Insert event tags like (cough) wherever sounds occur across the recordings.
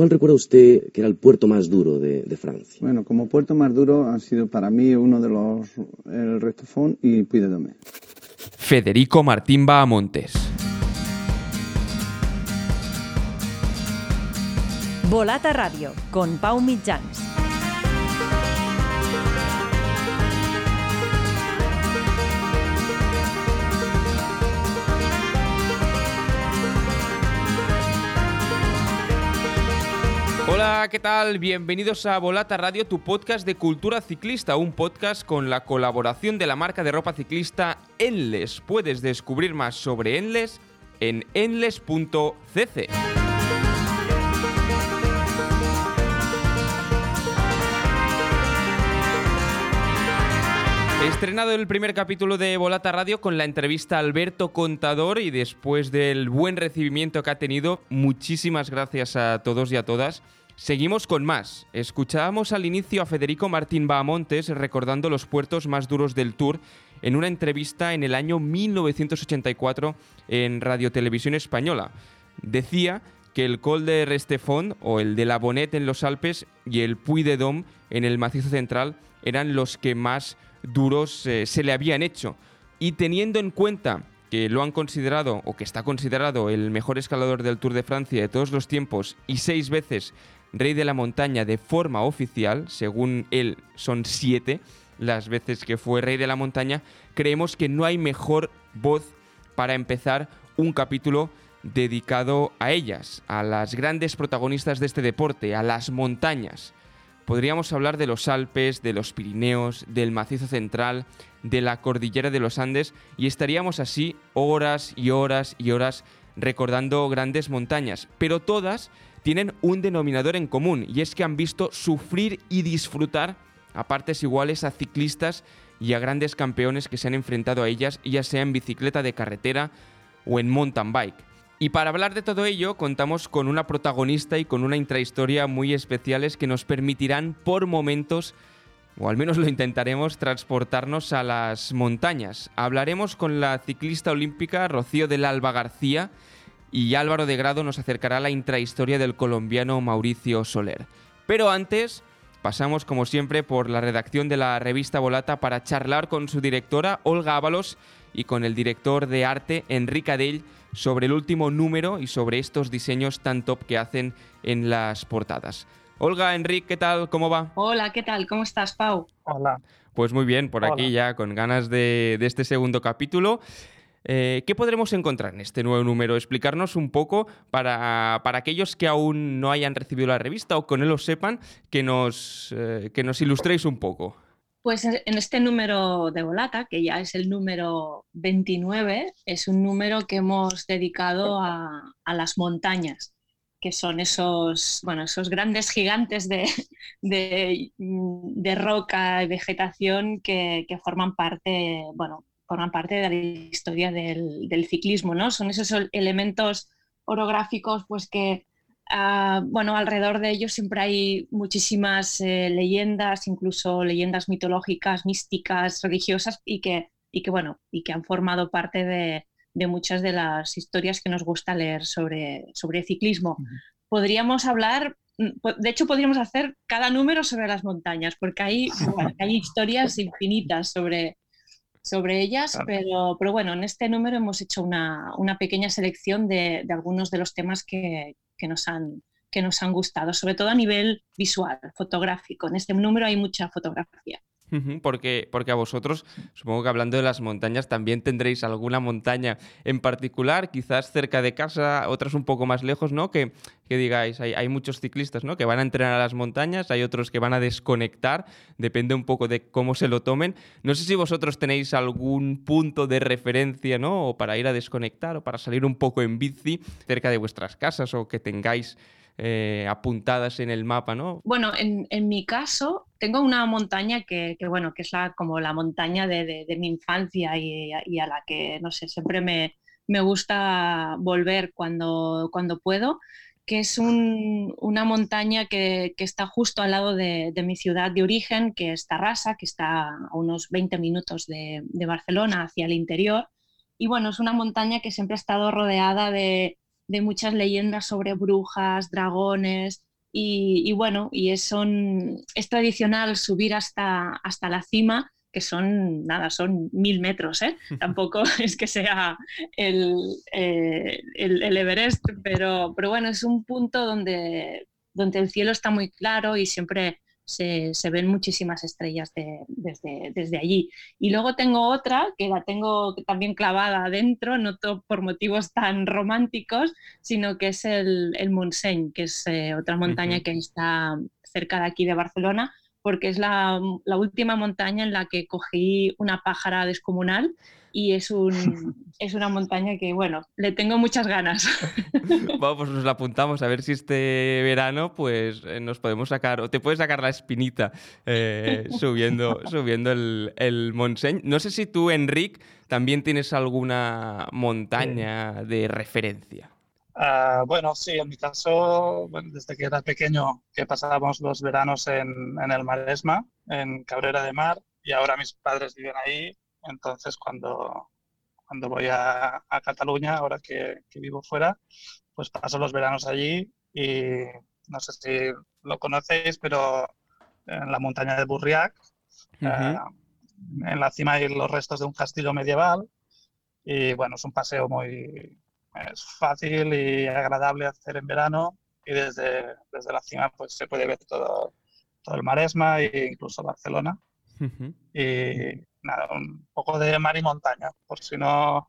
¿Cuál recuerda usted que era el puerto más duro de, Francia? Bueno, como puerto más duro han sido para mí uno de los el Restofón y Puy de. Federico Martín Bahamontes. Volata Radio con Pau Mitjans. Hola, ¿qué tal? Bienvenidos a Volata Radio, tu podcast de cultura ciclista, un podcast con la colaboración de la marca de ropa ciclista Enles. Puedes descubrir más sobre Enles en enles.cc. Estrenado el primer capítulo de Volata Radio con la entrevista a Alberto Contador y después del buen recibimiento que ha tenido, muchísimas gracias a todos y a todas. Seguimos con más. Escuchábamos al inicio a Federico Martín Bahamontes recordando los puertos más duros del Tour en una entrevista en el año 1984 en Radio Televisión Española. Decía que el Col de Restefond o el de la Bonnet en los Alpes y el Puy de Dôme en el macizo central eran los que más duros eh, se le habían hecho. Y teniendo en cuenta que lo han considerado o que está considerado el mejor escalador del Tour de Francia de todos los tiempos y seis veces rey de la montaña de forma oficial, según él son siete las veces que fue rey de la montaña, creemos que no hay mejor voz para empezar un capítulo dedicado a ellas, a las grandes protagonistas de este deporte, a las montañas. Podríamos hablar de los Alpes, de los Pirineos, del macizo central, de la cordillera de los Andes y estaríamos así horas y horas y horas recordando grandes montañas, pero todas tienen un denominador en común y es que han visto sufrir y disfrutar a partes iguales a ciclistas y a grandes campeones que se han enfrentado a ellas, ya sea en bicicleta de carretera o en mountain bike. Y para hablar de todo ello, contamos con una protagonista y con una intrahistoria muy especiales que nos permitirán por momentos, o al menos lo intentaremos, transportarnos a las montañas. Hablaremos con la ciclista olímpica Rocío del Alba García, y Álvaro de Grado nos acercará a la intrahistoria del colombiano Mauricio Soler. Pero antes, pasamos como siempre por la redacción de la revista Volata para charlar con su directora Olga Ábalos y con el director de arte Enrique Adell sobre el último número y sobre estos diseños tan top que hacen en las portadas. Olga, Enrique, ¿qué tal? ¿Cómo va? Hola, ¿qué tal? ¿Cómo estás, Pau? Hola. Pues muy bien, por aquí ya con ganas de, de este segundo capítulo. Eh, ¿Qué podremos encontrar en este nuevo número? Explicarnos un poco para, aquellos que aún no hayan recibido la revista o que no lo sepan, que nos, eh, que nos ilustréis un poco. Pues en este número de Volata, que ya es el número 29, es un número que hemos dedicado a, las montañas, que son esos, bueno, esos grandes gigantes de, de, roca y vegetación que, que, forman parte, bueno, forman parte de la historia del, ciclismo, ¿no? Son esos elementos orográficos pues que ah, bueno, alrededor de ellos siempre hay muchísimas eh, leyendas, incluso leyendas mitológicas, místicas, religiosas y que, y que, bueno, y que han formado parte de, muchas de las historias que nos gusta leer sobre, sobre ciclismo. Podríamos hablar, mm, de hecho podríamos hacer cada número sobre las montañas, porque hay, (laughs) hay historias infinitas sobre, sobre ellas, pero, pero bueno, en este número hemos hecho una, pequeña selección de, algunos de los temas que, nos han, que nos han gustado, sobre todo a nivel visual, fotográfico. En este número hay mucha fotografía. Porque, porque a vosotros, supongo que hablando de las montañas, también tendréis alguna montaña en particular, quizás cerca de casa, otras un poco más lejos, ¿no? Que, que digáis, hay, hay, muchos ciclistas, ¿no? Que van a entrenar a las montañas, hay otros que van a desconectar, depende un poco de cómo se lo tomen. No sé si vosotros tenéis algún punto de referencia, ¿no? O para ir a desconectar o para salir un poco en bici cerca de vuestras casas o que tengáis eh, apuntadas en el mapa, ¿no? Bueno, en, mi caso tengo una montaña que, bueno, que es como la montaña de, mi infancia y, a la que, no sé, siempre me, gusta volver cuando, cuando puedo que es una montaña que, está justo al lado de, mi ciudad de origen, que es Tarrasa, que está a unos 20 minutos de, de, Barcelona hacia el interior. Y bueno, es una montaña que siempre ha estado rodeada de, de muchas leyendas sobre brujas, dragones, Y, bueno, y es, son, es tradicional subir hasta, hasta la cima que son, nada, son mil metros, ¿eh? (laughs) Tampoco es que sea el, eh, el, Everest, pero, pero bueno, es un punto donde, donde el cielo está muy claro y siempre se, se ven muchísimas estrellas desde, desde, allí. Y luego tengo otra que la tengo también clavada adentro, no por motivos tan románticos, sino que es el, el Montseny, que es eh, otra montaña que está cerca de aquí de Barcelona porque es la, última montaña en la que cogí una pájara descomunal y es, un, (laughs) es una montaña que, bueno, le tengo muchas ganas. (laughs) Vamos, pues nos la apuntamos a ver si este verano pues eh, nos podemos sacar, o te puedes sacar la espinita eh, (laughs) subiendo, subiendo el, el Montseny. No sé si tú, Enric, también tienes alguna montaña de referencia. Ah, bueno, sí, en mi caso, desde que era pequeño, que pasábamos los veranos en, en, el Maresma, en Cabrera de Mar, y ahora mis padres viven ahí, entonces cuando, cuando voy a, a Cataluña, ahora que, que, vivo fuera, pues paso los veranos allí y no sé si lo conocéis, pero en la montaña de Burriac, ah, en la cima hay los restos de un castillo medieval y bueno, es un paseo muy, es fácil y agradable hacer en verano y desde, desde la cima pues se puede ver todo, todo el Maresma e incluso Barcelona. Y nada, un poco de mar y montaña, por si no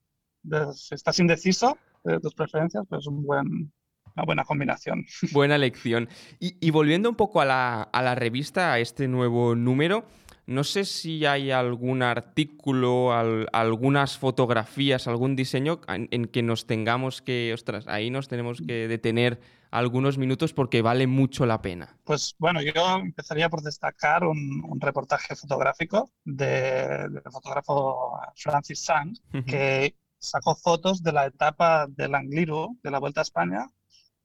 si estás indeciso de tus preferencias, pues un buen, una buena combinación. (laughs) Buena elección. Y, volviendo un poco a la, revista, a este nuevo número, no sé si hay algún artículo, algunas fotografías, algún diseño en, que nos tengamos que, ostras, ahí nos tenemos que detener algunos minutos porque vale mucho la pena. Pues bueno, yo empezaría por destacar un, reportaje fotográfico del fotógrafo Francis Sang, que sacó fotos de la etapa del Angliru, de la Vuelta a España,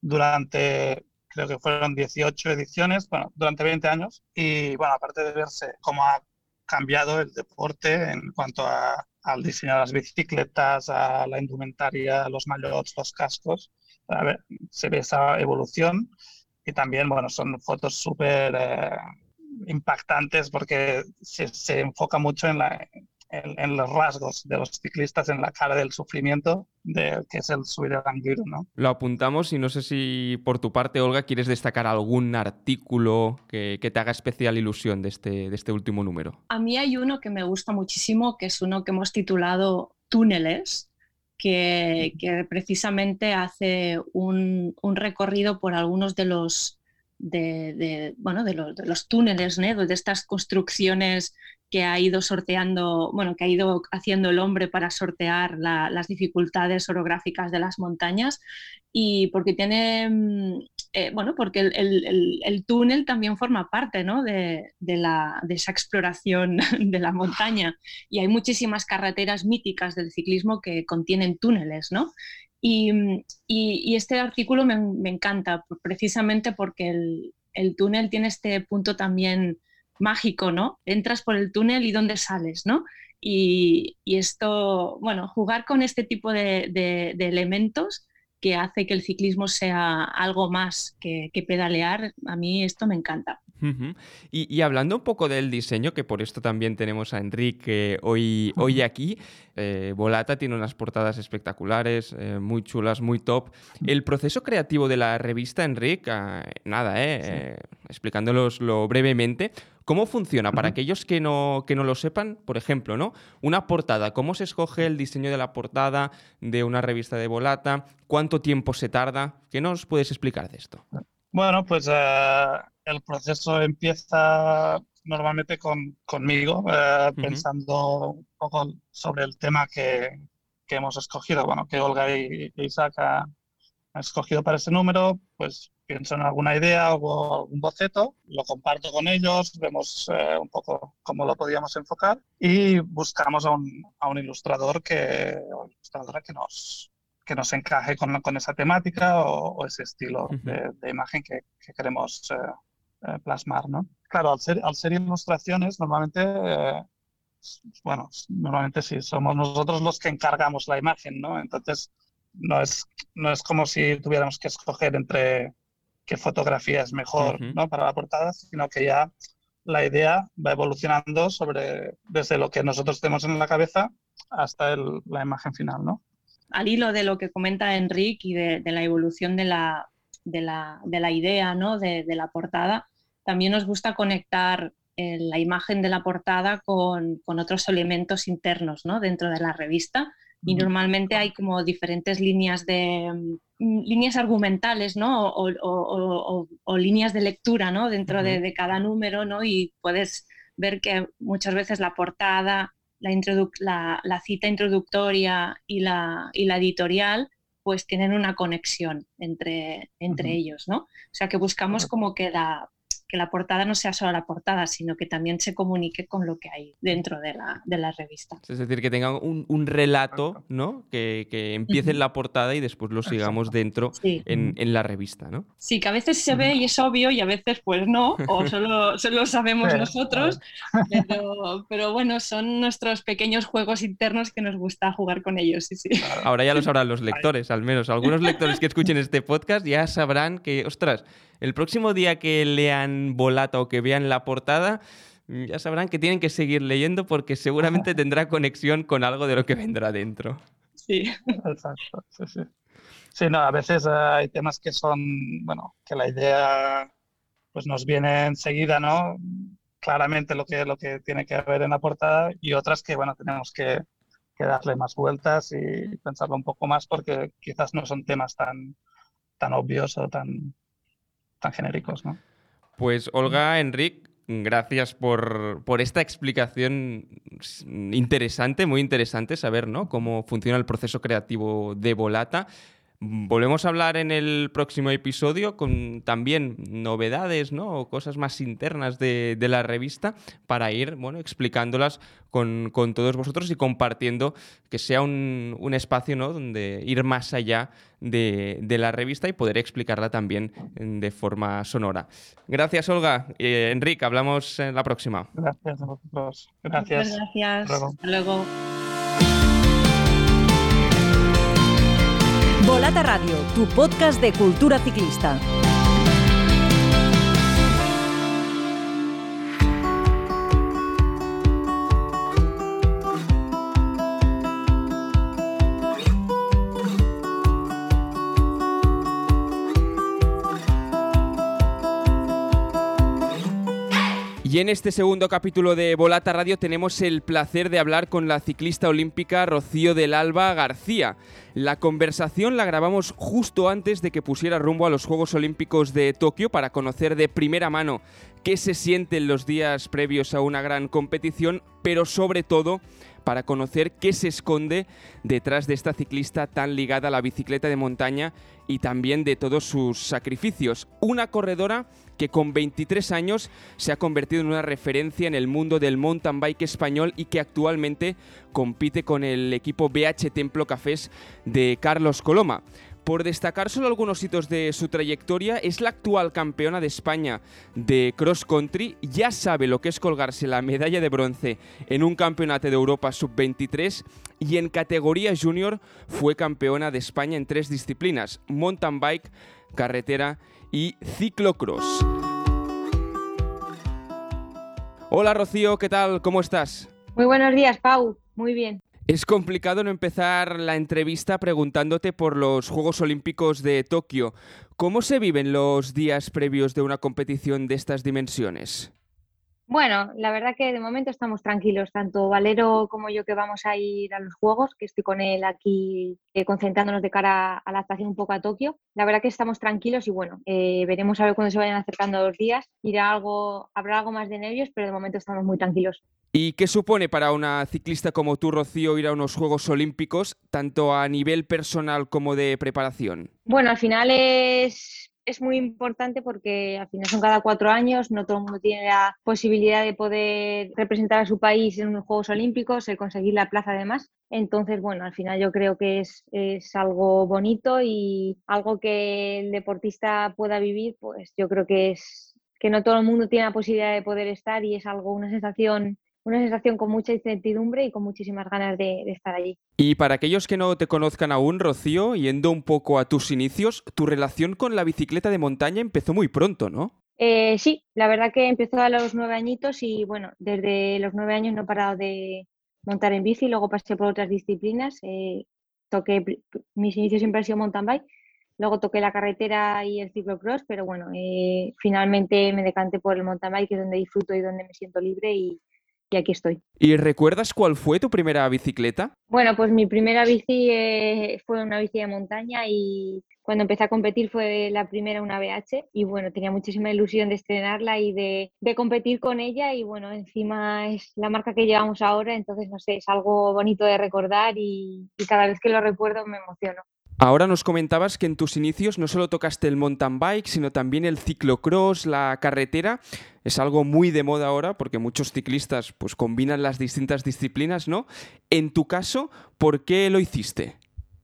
durante creo que fueron 18 ediciones, bueno, durante 20 años. Y bueno, aparte de verse cómo ha cambiado el deporte en cuanto a, al diseño de las bicicletas, a la indumentaria, a los maillots, los cascos, a ver, se ve esa evolución. Y también, bueno, son fotos súper eh, impactantes porque se, se, enfoca mucho en la, en, los rasgos de los ciclistas, en la cara del sufrimiento de que es el subir el Angliru, ¿no? Lo apuntamos y no sé si por tu parte, Olga, quieres destacar algún artículo que, que, te haga especial ilusión de este, de este último número. A mí hay uno que me gusta muchísimo, que es uno que hemos titulado Túneles, que, precisamente hace un, recorrido por algunos de los de, bueno, de, los, de los túneles, ¿no? de estas construcciones que ha ido sorteando, bueno, que ha ido haciendo el hombre para sortear las dificultades orográficas de las montañas y porque tiene, mm, eh, bueno, porque el, túnel también forma parte ¿no? de, la, de, esa exploración (laughs) de la montaña y hay muchísimas carreteras míticas del ciclismo que contienen túneles, ¿no? Y, y, este artículo me, me, encanta precisamente porque el, túnel tiene este punto también mágico, ¿no? Entras por el túnel y dónde sales, ¿no? Y, esto, bueno, jugar con este tipo de, elementos que hace que el ciclismo sea algo más que, pedalear, a mí esto me encanta. Y, hablando un poco del diseño, que por esto también tenemos a Enrique hoy, hoy aquí, eh, Volata tiene unas portadas espectaculares, eh, muy chulas, muy top. El proceso creativo de la revista, Enrique, ah, nada, eh, explicándolos brevemente, ¿Cómo funciona? Para aquellos que no, que no lo sepan, por ejemplo, ¿no? Una portada, ¿cómo se escoge el diseño de la portada de una revista de Volata? ¿Cuánto tiempo se tarda? ¿Qué nos puedes explicar de esto? Bueno, pues eh, el proceso empieza normalmente con, conmigo, eh, pensando un poco sobre el tema que, que, hemos escogido, bueno, que Olga y, Isaac han escogido para ese número, pues pienso en alguna idea o algún boceto, lo comparto con ellos, vemos eh, un poco cómo lo podíamos enfocar y buscamos a un, a un ilustrador que, o ilustradora que nos, que nos encaje con, con esa temática o, ese estilo de, de, imagen que, que queremos eh, eh, plasmar. ¿no? Claro, al ser, al ser ilustraciones, normalmente, bueno, normalmente sí, somos nosotros los que encargamos la imagen, ¿no? Entonces, no es, no es como si tuviéramos que escoger entre qué fotografía es mejor. ¿no? para la portada, sino que ya la idea va evolucionando sobre desde lo que nosotros tenemos en la cabeza hasta el- la imagen final, ¿no? Al hilo de lo que comenta Enrique y de, de la evolución de la, de la, de la idea ¿no? de, la portada, también nos gusta conectar eh, la imagen de la portada con, con otros elementos internos ¿no? dentro de la revista. Y normalmente hay como diferentes líneas de mm, líneas argumentales, ¿no? O, o- o- o- o líneas de lectura, ¿no? Dentro de, cada número, ¿no? Y puedes ver que muchas veces la portada, la, la, la cita introductoria y la, y la editorial, pues tienen una conexión entre, entre ellos, ¿no? O sea que buscamos como que la, que la portada no sea solo la portada, sino que también se comunique con lo que hay dentro de la, de la revista. Es decir, que tengan un, un relato. ¿no? Que, que empiece en la portada y después lo sigamos dentro Sí. en, en la revista, ¿no? Sí, que a veces se ve y es obvio y a veces pues no, o (laughs) solo, solo lo sabemos nosotros, pero, pero bueno, son nuestros pequeños juegos internos que nos gusta jugar con ellos, sí, sí. Ahora ya lo sabrán los lectores, al menos. Algunos lectores que escuchen este podcast ya sabrán que, ostras, el próximo día que lean Volata o que vean la portada, mm, ya sabrán que tienen que seguir leyendo porque seguramente tendrá conexión con algo de lo que vendrá dentro. sí. (laughs) Exacto, sí, sí. Sí, no, a veces eh, hay temas que son, bueno, que la idea pues nos viene enseguida, ¿no? Claramente lo que, lo que tiene que haber en la portada y otras que, bueno, tenemos que, que darle más vueltas y pensarlo un poco más porque quizás no son temas tan, tan obvios o tan, genéricos. Pues Olga, Enric, gracias por, por esta explicación interesante, muy interesante saber ¿no? cómo funciona el proceso creativo de Volata. Volvemos a hablar en el próximo episodio con también novedades ¿no? o cosas más internas de, de la revista para ir bueno, explicándolas con, con todos vosotros y compartiendo que sea un, un espacio ¿no? donde ir más allá de, de la revista y poder explicarla también de forma sonora. Gracias, Olga. Eh, Enrique, hablamos en la próxima. Gracias a vosotros. Gracias. Muchas gracias. Hasta luego. Hasta luego. Volata Radio, tu podcast de cultura ciclista. Y en este segundo capítulo de Volata Radio tenemos el placer de hablar con la ciclista olímpica Rocío del Alba García. La conversación la grabamos justo antes de que pusiera rumbo a los Juegos Olímpicos de Tokio para conocer de primera mano qué se siente en los días previos a una gran competición, pero sobre todo para conocer qué se esconde detrás de esta ciclista tan ligada a la bicicleta de montaña y también de todos sus sacrificios. Una corredora que con 23 años se ha convertido en una referencia en el mundo del mountain bike español y que actualmente compite con el equipo BH Templo Cafés de Carlos Coloma. Por destacar solo algunos hitos de su trayectoria, es la actual campeona de España de cross country, ya sabe lo que es colgarse la medalla de bronce en un campeonato de Europa sub-23 y en categoría junior fue campeona de España en tres disciplinas, mountain bike, carretera y ciclocross. Hola Rocío, ¿qué tal? ¿Cómo estás? Muy buenos días, Pau. Muy bien. Es complicado no empezar la entrevista preguntándote por los Juegos Olímpicos de Tokio. ¿Cómo se viven los días previos de una competición de estas dimensiones? Bueno, la verdad que de momento estamos tranquilos, tanto Valero como yo que vamos a ir a los Juegos, que estoy con él aquí eh, concentrándonos de cara a la estación un poco a Tokio. La verdad que estamos tranquilos y bueno, eh, veremos a ver cuando se vayan acercando los días. Irá algo, habrá algo más de nervios, pero de momento estamos muy tranquilos. ¿Y qué supone para una ciclista como tú, Rocío, ir a unos Juegos Olímpicos, tanto a nivel personal como de preparación? Bueno, al final es, es muy importante porque al final son cada cuatro años, no todo el mundo tiene la posibilidad de poder representar a su país en unos Juegos Olímpicos, el conseguir la plaza además. Entonces, bueno, al final yo creo que es, es algo bonito y algo que el deportista pueda vivir, pues yo creo que es que no todo el mundo tiene la posibilidad de poder estar y es algo, una sensación una sensación con mucha incertidumbre y con muchísimas ganas de, estar allí. Y para aquellos que no te conozcan aún, Rocío, yendo un poco a tus inicios, tu relación con la bicicleta de montaña empezó muy pronto, ¿no? Eh, sí, la verdad que empezó a los nueve añitos y bueno, desde los nueve años no he parado de montar en bici, luego pasé por otras disciplinas, eh, toqué, mis inicios siempre han sido mountain bike, luego toqué la carretera y el ciclocross, pero bueno, eh, finalmente me decanté por el mountain bike, que es donde disfruto y donde me siento libre y, y aquí estoy. ¿Y recuerdas cuál fue tu primera bicicleta? Bueno, pues mi primera bici eh, fue una bici de montaña y cuando empecé a competir fue la primera una BH y bueno, tenía muchísima ilusión de estrenarla y de, competir con ella y bueno, encima es la marca que llevamos ahora, entonces no sé, es algo bonito de recordar y cada vez que lo recuerdo me emociono. Ahora nos comentabas que en tus inicios no solo tocaste el mountain bike, sino también el ciclocross, la carretera. Es algo muy de moda ahora porque muchos ciclistas pues combinan las distintas disciplinas, ¿no? En tu caso, ¿por qué lo hiciste?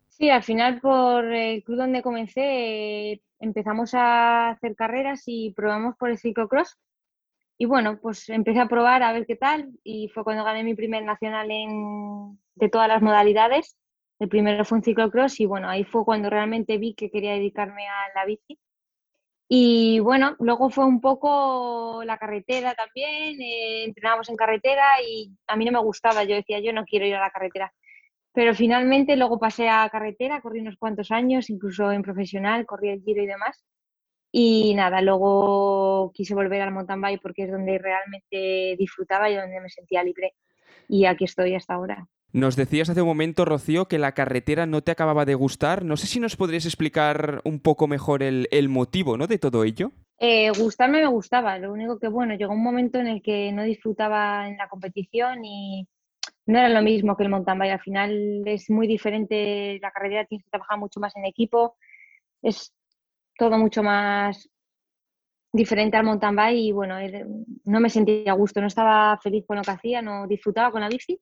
Sí, al final por el club donde comencé empezamos a hacer carreras y probamos por el ciclocross. Y bueno, pues empecé a probar a ver qué tal y fue cuando gané mi primer nacional en, de todas las modalidades el primero fue un ciclocross y bueno, ahí fue cuando realmente vi que quería dedicarme a la bici. Y bueno, luego fue un poco la carretera también, eh, entrenábamos en carretera y a mí no me gustaba, yo decía, yo no quiero ir a la carretera. Pero finalmente luego pasé a carretera, corrí unos cuantos años, incluso en profesional, corrí el giro y demás. Y nada, luego quise volver al mountain bike porque es donde realmente disfrutaba y donde me sentía libre. Y aquí estoy hasta ahora. Nos decías hace un momento, Rocío, que la carretera no te acababa de gustar. No sé si nos podrías explicar un poco mejor el, motivo ¿no? de todo ello. Eh, gustarme me gustaba, lo único que bueno, llegó un momento en el que no disfrutaba en la competición y no era lo mismo que el mountain bike. Al final es muy diferente, la carretera tienes que trabajar mucho más en equipo, es todo mucho más diferente al mountain bike y bueno, no me sentía a gusto, no estaba feliz con lo que hacía, no disfrutaba con la bici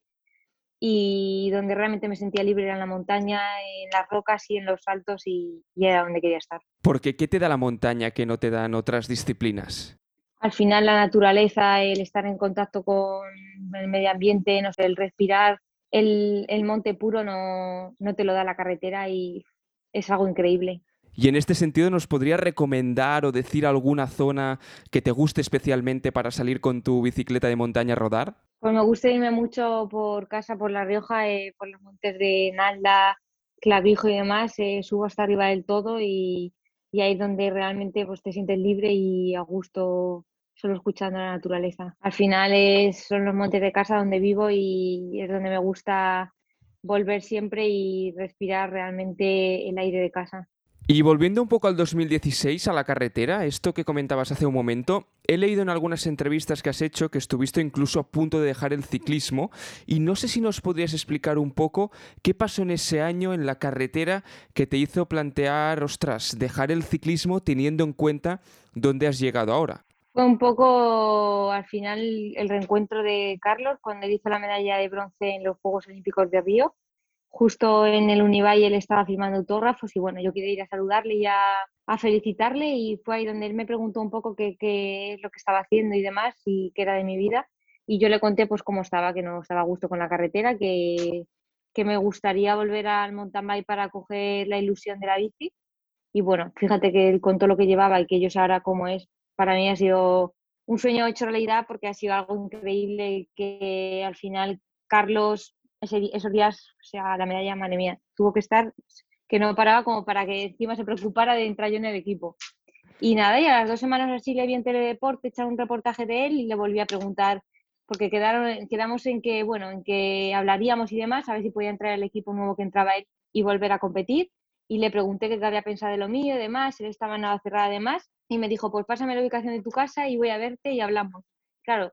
y donde realmente me sentía libre era en la montaña, en las rocas y en los saltos y, era donde quería estar. Porque ¿qué te da la montaña que no te dan otras disciplinas? Al final la naturaleza, el estar en contacto con el medio ambiente, no sé, el respirar, el, el monte puro no, no te lo da la carretera y es algo increíble. Y en este sentido, ¿nos podrías recomendar o decir alguna zona que te guste especialmente para salir con tu bicicleta de montaña a rodar? Pues me gusta irme mucho por casa, por La Rioja, eh, por los montes de Nalda, Clavijo y demás. Eh, subo hasta arriba del todo y, ahí es donde realmente pues, te sientes libre y a gusto solo escuchando la naturaleza. Al final es, son los montes de casa donde vivo y es donde me gusta volver siempre y respirar realmente el aire de casa. Y volviendo un poco al 2016, a la carretera, esto que comentabas hace un momento, he leído en algunas entrevistas que has hecho que estuviste incluso a punto de dejar el ciclismo y no sé si nos podrías explicar un poco qué pasó en ese año en la carretera que te hizo plantear, ostras, dejar el ciclismo teniendo en cuenta dónde has llegado ahora. Fue un poco al final el reencuentro de Carlos cuando hizo la medalla de bronce en los Juegos Olímpicos de Río justo en el Univalle él estaba firmando autógrafos y bueno, yo quería ir a saludarle y a, felicitarle y fue ahí donde él me preguntó un poco qué, es lo que estaba haciendo y demás y qué era de mi vida. Y yo le conté pues cómo estaba, que no estaba a gusto con la carretera, que, que me gustaría volver al mountain para coger la ilusión de la bici. Y bueno, fíjate que él contó lo que llevaba y que ellos ahora cómo es, para mí ha sido un sueño hecho realidad porque ha sido algo increíble que al final Carlos esos días, o sea, la medalla, madre mía, tuvo que estar, que no paraba como para que encima se preocupara de entrar yo en el equipo. Y nada, y a las dos semanas así le vi en Teledeporte echar un reportaje de él y le volví a preguntar, porque quedamos en que, bueno, en que hablaríamos y demás, a ver si podía entrar el equipo nuevo que entraba él y volver a competir. Y le pregunté qué había pensado de lo mío y demás, él estaba nada cerrada además, y me dijo, pues pásame la ubicación de tu casa y voy a verte y hablamos. Claro,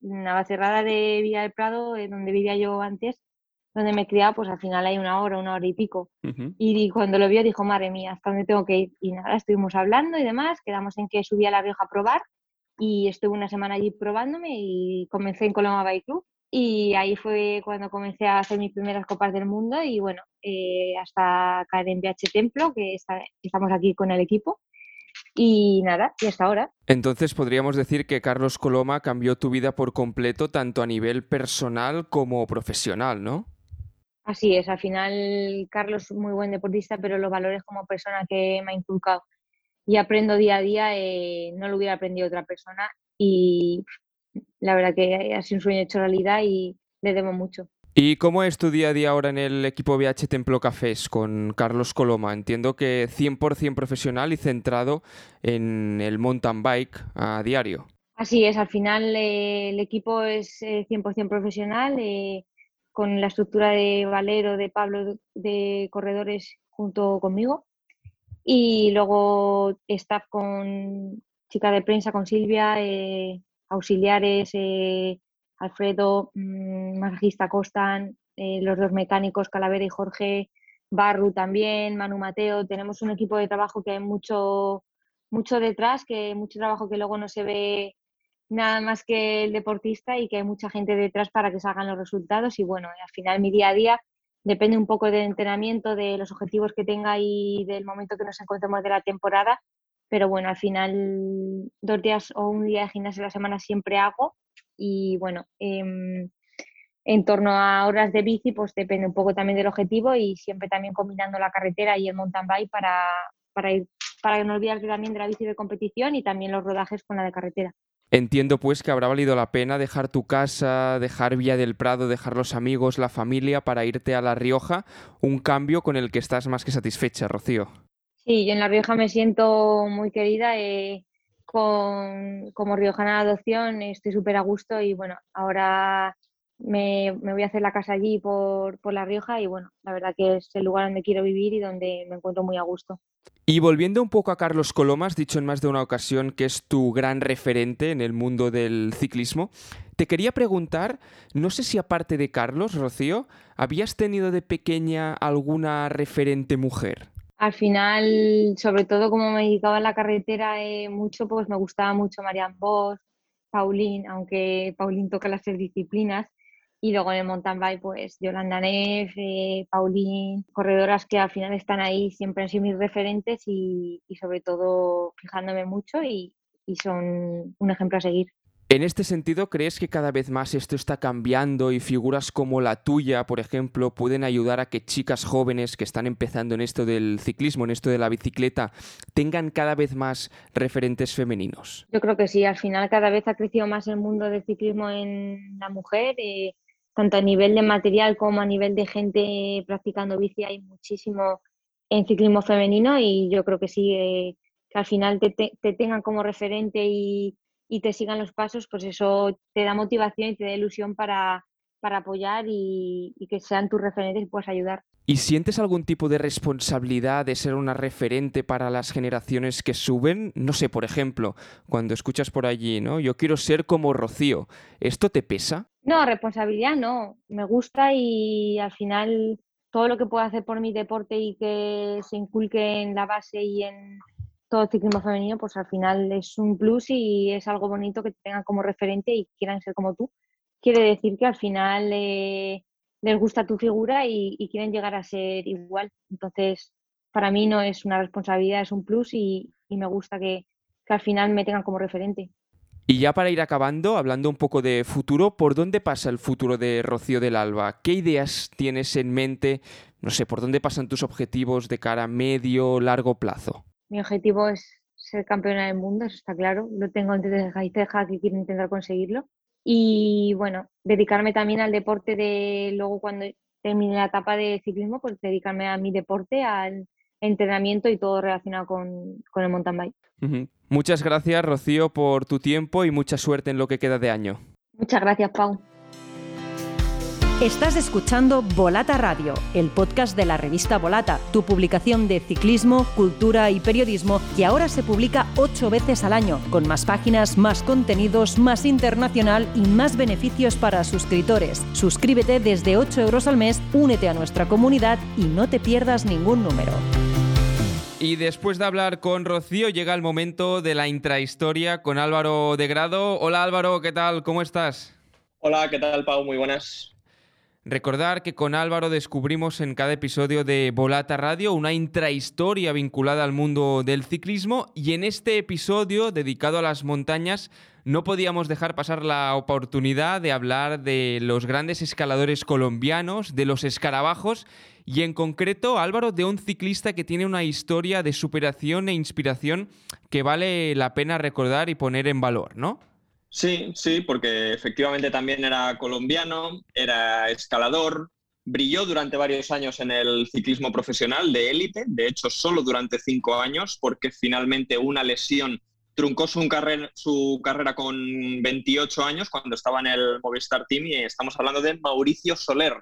Navacerrada de Villa del Prado, eh, donde vivía yo antes, donde me criaba, pues al final hay una hora, una hora y pico. Y cuando lo vio dijo, madre mía, ¿hasta dónde tengo que ir? Y nada, estuvimos hablando y demás, quedamos en que subía a La Rioja a probar y estuve una semana allí probándome y comencé en Coloma Bike Club. Y ahí fue cuando comencé a hacer mis primeras copas del mundo y bueno, eh, hasta caer en BH Templo, que estamos aquí con el equipo. Y nada, y hasta ahora. Entonces podríamos decir que Carlos Coloma cambió tu vida por completo, tanto a nivel personal como profesional, ¿no? Así es, al final Carlos es muy buen deportista, pero los valores como persona que me ha inculcado y aprendo día a día eh, no lo hubiera aprendido otra persona y la verdad que ha sido un sueño hecho realidad y le debo mucho. ¿Y cómo es tu día a día ahora en el equipo BH Templo Cafés con Carlos Coloma? Entiendo que 100% profesional y centrado en el mountain bike a diario. Así es, al final eh, el equipo es 100% eh, profesional, eh, con la estructura de Valero, de Pablo, de corredores junto conmigo. Y luego staff con chica de prensa, con Silvia, auxiliares, Alfredo, mmm, Costan, eh, los dos mecánicos Calavera y Jorge, Barru también, Manu Mateo. Tenemos un equipo de trabajo que hay mucho, mucho detrás, que mucho trabajo que luego no se ve nada más que el deportista y que hay mucha gente detrás para que salgan los resultados. Y bueno, al final mi día a día depende un poco del entrenamiento, de los objetivos que tenga y del momento que nos encontremos de la temporada. Pero bueno, al final dos días o un día de gimnasio a la semana siempre hago y bueno, em, en torno a horas de bici, pues depende un poco también del objetivo y siempre también combinando la carretera y el mountain bike para, para, ir, para no olvidarte también de la bici de competición y también los rodajes con la de carretera. Entiendo pues que habrá valido la pena dejar tu casa, dejar Villa del Prado, dejar los amigos, la familia para irte a La Rioja, un cambio con el que estás más que satisfecha, Rocío. Sí, yo en La Rioja me siento muy querida. Eh, con, como riojana de adopción estoy súper a gusto y bueno, ahora me, voy a hacer la casa allí por, por, La Rioja y bueno, la verdad que es el lugar donde quiero vivir y donde me encuentro muy a gusto. Y volviendo un poco a Carlos Coloma, has dicho en más de una ocasión que es tu gran referente en el mundo del ciclismo. Te quería preguntar, no sé si aparte de Carlos, Rocío, ¿habías tenido de pequeña alguna referente mujer? Al final, sobre todo como me dedicaba a la carretera eh, mucho, pues me gustaba mucho Marian Bosch, Paulín, aunque Paulín toca las tres disciplinas. Y luego en el mountain bike, pues Yolanda Neff, eh, Paulín, corredoras que al final están ahí, siempre han sido mis referentes y, sobre todo fijándome mucho y son un ejemplo a seguir. En este sentido, ¿crees que cada vez más esto está cambiando y figuras como la tuya, por ejemplo, pueden ayudar a que chicas jóvenes que están empezando en esto del ciclismo, en esto de la bicicleta, tengan cada vez más referentes femeninos? Yo creo que sí, al final cada vez ha crecido más el mundo del ciclismo en la mujer, eh, tanto a nivel de material como a nivel de gente practicando bici, hay muchísimo en ciclismo femenino y yo creo que sí, eh, que al final te tengan como referente y y te sigan los pasos, pues eso te da motivación y te da ilusión para, para apoyar y, que sean tus referentes y puedas ayudar. ¿Y sientes algún tipo de responsabilidad de ser una referente para las generaciones que suben? No sé, por ejemplo, cuando escuchas por allí, ¿no? Yo quiero ser como Rocío. ¿Esto te pesa? No, responsabilidad no. Me gusta y al final todo lo que puedo hacer por mi deporte y que se inculque en la base y en, todo el ciclismo femenino, pues al final es un plus y es algo bonito que te tengan como referente y quieran ser como tú. Quiere decir que al final eh, les gusta tu figura y, quieren llegar a ser igual. Entonces, para mí no es una responsabilidad, es un plus y, me gusta que, al final me tengan como referente. Y ya para ir acabando, hablando un poco de futuro, ¿por dónde pasa el futuro de Rocío del Alba? ¿Qué ideas tienes en mente? No sé, ¿por dónde pasan tus objetivos de cara a medio, largo plazo? Mi objetivo es ser campeona del mundo, eso está claro. Lo tengo entre ceja y ceja que quiero intentar conseguirlo. Y bueno, dedicarme también al deporte de luego cuando termine la etapa de ciclismo, pues dedicarme a mi deporte, al entrenamiento y todo relacionado con, con el mountain bike. Muchas gracias, Rocío, por tu tiempo y mucha suerte en lo que queda de año. Muchas gracias, Pau. Estás escuchando Volata Radio, el podcast de la revista Volata, tu publicación de ciclismo, cultura y periodismo que ahora se publica ocho veces al año, con más páginas, más contenidos, más internacional y más beneficios para suscriptores. Suscríbete desde 8 euros al mes, únete a nuestra comunidad y no te pierdas ningún número. Y después de hablar con Rocío, llega el momento de la intrahistoria con Álvaro de Grado. Hola Álvaro, ¿qué tal? ¿Cómo estás? Hola, ¿qué tal, Pau? Muy buenas. Recordar que con Álvaro descubrimos en cada episodio de Volata Radio una intrahistoria vinculada al mundo del ciclismo y en este episodio dedicado a las montañas no podíamos dejar pasar la oportunidad de hablar de los grandes escaladores colombianos, de los escarabajos y en concreto, Álvaro, de un ciclista que tiene una historia de superación e inspiración que vale la pena recordar y poner en valor, ¿no? Sí, sí, porque efectivamente también era colombiano, era escalador, brilló durante varios años en el ciclismo profesional de élite, de hecho solo durante cinco años, porque finalmente una lesión truncó su, carrera, su carrera con 28 años cuando estaba en el Movistar Team y estamos hablando de Mauricio Soler,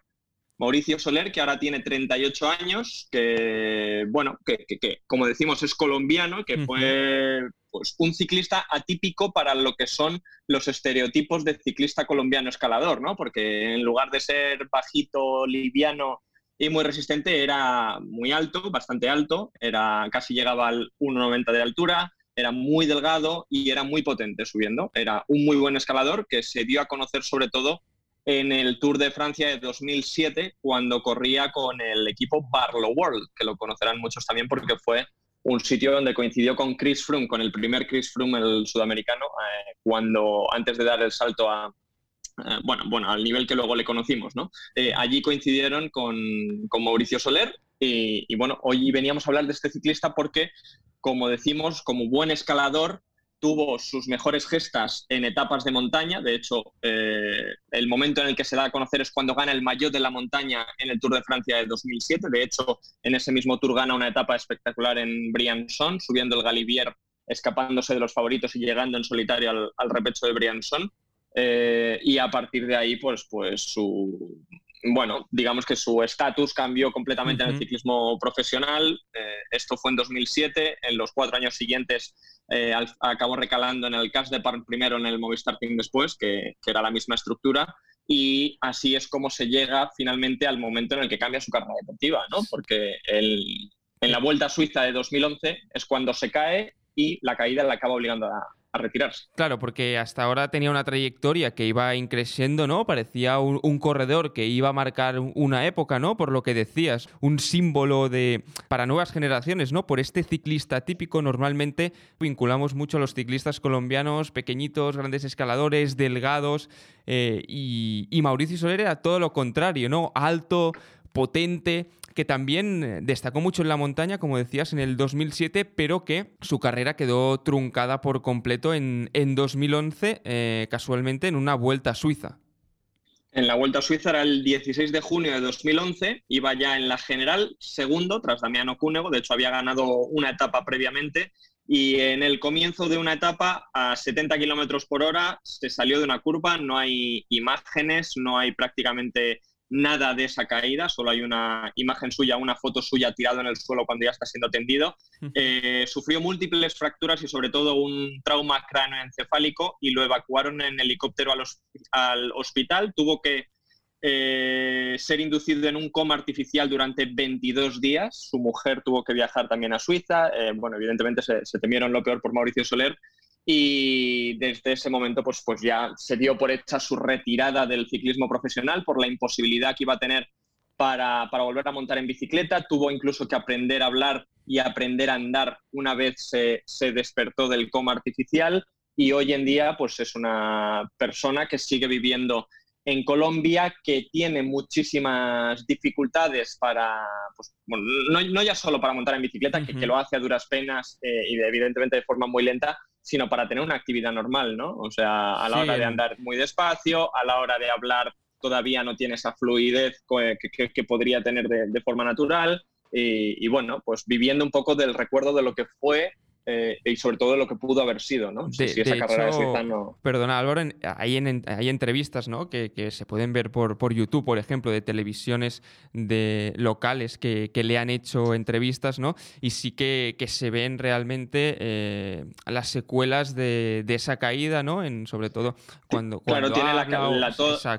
Mauricio Soler, que ahora tiene 38 años, que, bueno, que, como decimos es colombiano, que fue pues, un ciclista atípico para lo que son los estereotipos de ciclista colombiano escalador, ¿no? Porque en lugar de ser bajito, liviano y muy resistente, era muy alto, bastante alto, era, casi llegaba al 1,90 de altura, era muy delgado y era muy potente subiendo. Era un muy buen escalador que se dio a conocer sobre todo en el Tour de Francia de 2007 cuando corría con el equipo Barlow World, que lo conocerán muchos también porque fue un sitio donde coincidió con Chris Froome, con el primer Chris Froome, el sudamericano, eh, cuando antes de dar el salto a, eh, bueno, bueno, al nivel que luego le conocimos, ¿no? Eh, allí coincidieron con, con Mauricio Soler y, y, bueno, hoy veníamos a hablar de este ciclista porque, como decimos, como buen escalador, tuvo sus mejores gestas en etapas de montaña. De hecho, eh, el momento en el que se da a conocer es cuando gana el maillot de la montaña en el Tour de Francia de 2007. De hecho, en ese mismo Tour gana una etapa espectacular en Briançon, subiendo el Galibier, escapándose de los favoritos y llegando en solitario al, repecho de Briançon. Eh, y a partir de ahí, pues, pues su, bueno, digamos que su estatus cambió completamente en el ciclismo profesional. Eh, esto fue en 2007. En los cuatro años siguientes eh, acabó recalando en el Cas de Park primero, en el Movistar Team después, que, era la misma estructura. Y así es como se llega finalmente al momento en el que cambia su carrera deportiva, ¿no? Porque en la Vuelta Suiza de 2011 es cuando se cae y la caída la acaba obligando a, retirarse. Claro, porque hasta ahora tenía una trayectoria que iba increciendo, ¿no? Parecía un, corredor que iba a marcar una época, ¿no? Por lo que decías, un símbolo de para nuevas generaciones, ¿no? Por este ciclista típico, normalmente vinculamos mucho a los ciclistas colombianos, pequeñitos, grandes escaladores, delgados, eh, y, y Mauricio Soler era todo lo contrario, ¿no? Alto, potente, que también eh, destacó mucho en la montaña, como decías, en el 2007, pero que su carrera quedó truncada por completo en, en 2011, eh, casualmente en una vuelta a Suiza. En la Vuelta a Suiza era el 16 de junio de 2011, iba ya en la general, segundo, tras Damiano Cúnego, de hecho había ganado una etapa previamente, y en el comienzo de una etapa a 70 kilómetros por hora se salió de una curva, no hay imágenes, no hay prácticamente nada de esa caída, solo hay una imagen suya, una foto suya tirado en el suelo cuando ya está siendo tendido. Eh, sufrió múltiples fracturas y sobre todo un trauma cráneoencefálico y lo evacuaron en helicóptero al, hospital. Tuvo que eh, ser inducido en un coma artificial durante 22 días. Su mujer tuvo que viajar también a Suiza. Eh, bueno, evidentemente se, se temieron lo peor por Mauricio Soler y desde ese momento pues, pues ya se dio por hecha su retirada del ciclismo profesional por la imposibilidad que iba a tener para, volver a montar en bicicleta. Tuvo incluso que aprender a hablar y aprender a andar una vez se, se, despertó del coma artificial y hoy en día pues es una persona que sigue viviendo en Colombia que tiene muchísimas dificultades para, pues, bueno, no, ya solo para montar en bicicleta, que, que, lo hace a duras penas eh, y evidentemente de forma muy lenta, sino para tener una actividad normal, ¿no? O sea, a la hora de andar muy despacio, a la hora de hablar todavía no tiene esa fluidez que, podría tener de, forma natural. y, bueno, pues viviendo un poco del recuerdo de lo que fue eh, y sobre todo lo que pudo haber sido, ¿no? si, esa carrera de Suiza no... Perdona, Álvaro, hay, hay entrevistas, ¿no? Que, se pueden ver por, por YouTube, por ejemplo, de televisiones de locales que, le han hecho entrevistas, ¿no? Y sí que, se ven realmente eh, las secuelas de, esa caída, ¿no? En, sobre todo cuando... claro, tiene la,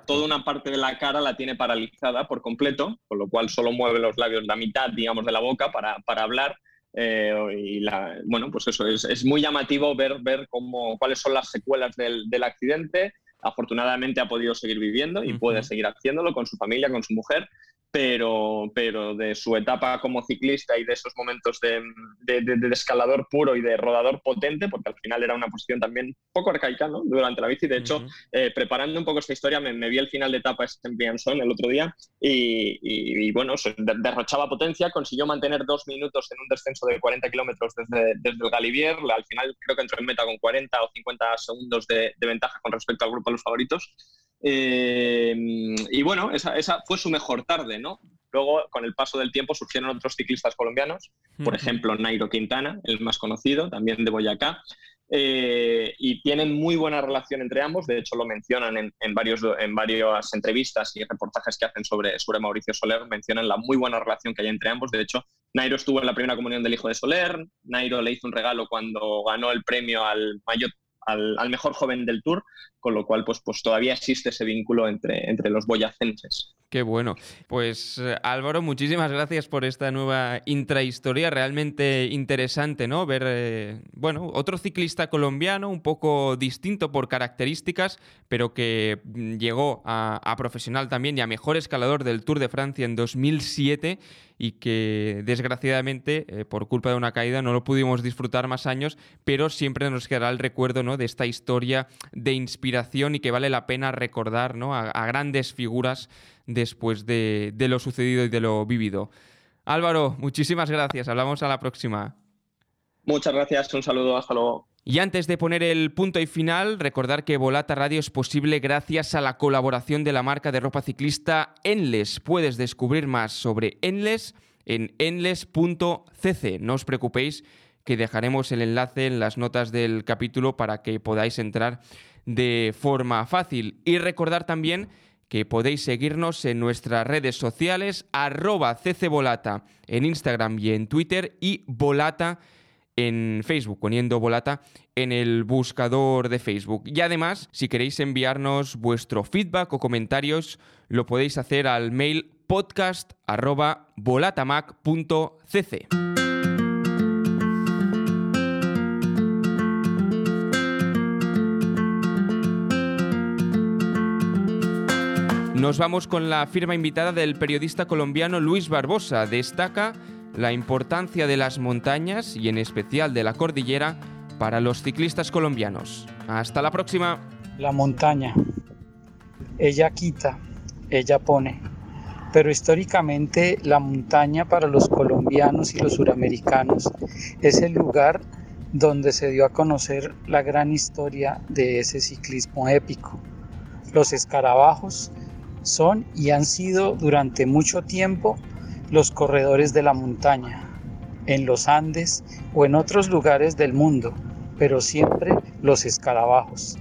toda una parte de la cara la tiene paralizada por completo, con lo cual solo mueve los labios la mitad, digamos, de la boca para, para hablar eh, y bueno, pues eso, es, muy llamativo ver, ver cómo, cuáles son las secuelas del, accidente. Afortunadamente ha podido seguir viviendo y puede seguir haciéndolo con su familia, con su mujer, pero, pero de su etapa como ciclista y de esos momentos de, de, escalador puro y de rodador potente, porque al final era una posición también poco arcaica ¿no? durante la bici. De hecho, eh, preparando un poco esta historia, me, vi el final de etapa en Briançon el otro día y, y, bueno, derrochaba potencia, consiguió mantener dos minutos en un descenso de 40 kilómetros desde, desde el Galivier. Al final creo que entró en meta con 40 o 50 segundos de, ventaja con respecto al grupo de los favoritos. Eh, y bueno, esa, esa, fue su mejor tarde, ¿no? Luego, con el paso del tiempo, surgieron otros ciclistas colombianos, por ejemplo, Nairo Quintana, el más conocido, también de Boyacá, eh, y tienen muy buena relación entre ambos. De hecho, lo mencionan en, en, varios, en varias entrevistas y reportajes que hacen sobre, sobre Mauricio Soler. Mencionan la muy buena relación que hay entre ambos. De hecho, Nairo estuvo en la primera comunión del hijo de Soler. Nairo le hizo un regalo cuando ganó el premio al mayor al, mejor joven del Tour, con lo cual pues, pues todavía existe ese vínculo entre, entre los boyacenses. Qué bueno. Pues eh, Álvaro, muchísimas gracias por esta nueva intrahistoria, realmente interesante, ¿no? Ver, eh, bueno, otro ciclista colombiano, un poco distinto por características, pero que mm, llegó a, a profesional también y a mejor escalador del Tour de Francia en 2007 y que desgraciadamente eh, por culpa de una caída no lo pudimos disfrutar más años, pero siempre nos quedará el recuerdo ¿no? de esta historia de inspiración y que vale la pena recordar ¿no? a, grandes figuras después de, de lo sucedido y de lo vivido. Álvaro, muchísimas gracias. Hablamos a la próxima. Muchas gracias, un saludo, hasta luego. Y antes de poner el punto y final, recordar que Volata Radio es posible gracias a la colaboración de la marca de ropa ciclista Enles. Puedes descubrir más sobre Enles en enles.cc. No os preocupéis que dejaremos el enlace en las notas del capítulo para que podáis entrar de forma fácil. Y recordar también que podéis seguirnos en nuestras redes sociales, arroba ccvolata en Instagram y en Twitter y volata en Facebook, poniendo Volata en el buscador de Facebook. Y además, si queréis enviarnos vuestro feedback o comentarios, lo podéis hacer al mail podcast.volatamac.cc. Nos vamos con la firma invitada del periodista colombiano Luis Barbosa. Destaca la importancia de las montañas y en especial de la cordillera para los ciclistas colombianos. Hasta la próxima. La montaña. Ella quita, ella pone. Pero históricamente la montaña para los colombianos y los suramericanos es el lugar donde se dio a conocer la gran historia de ese ciclismo épico. Los escarabajos son y han sido durante mucho tiempo los corredores de la montaña, en los Andes o en otros lugares del mundo, pero siempre los escarabajos.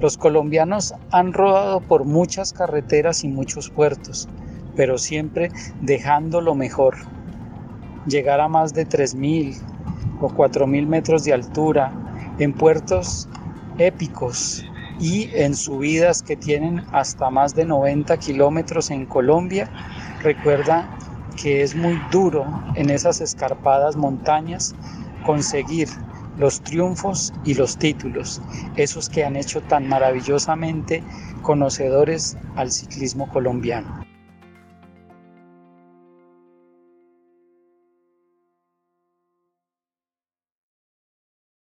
Los colombianos han rodado por muchas carreteras y muchos puertos, pero siempre dejando lo mejor. Llegar a más de 3.000 o 4.000 metros de altura en puertos épicos y en subidas que tienen hasta más de 90 kilómetros en Colombia, recuerda que es muy duro en esas escarpadas montañas conseguir los triunfos y los títulos, esos que han hecho tan maravillosamente conocedores al ciclismo colombiano.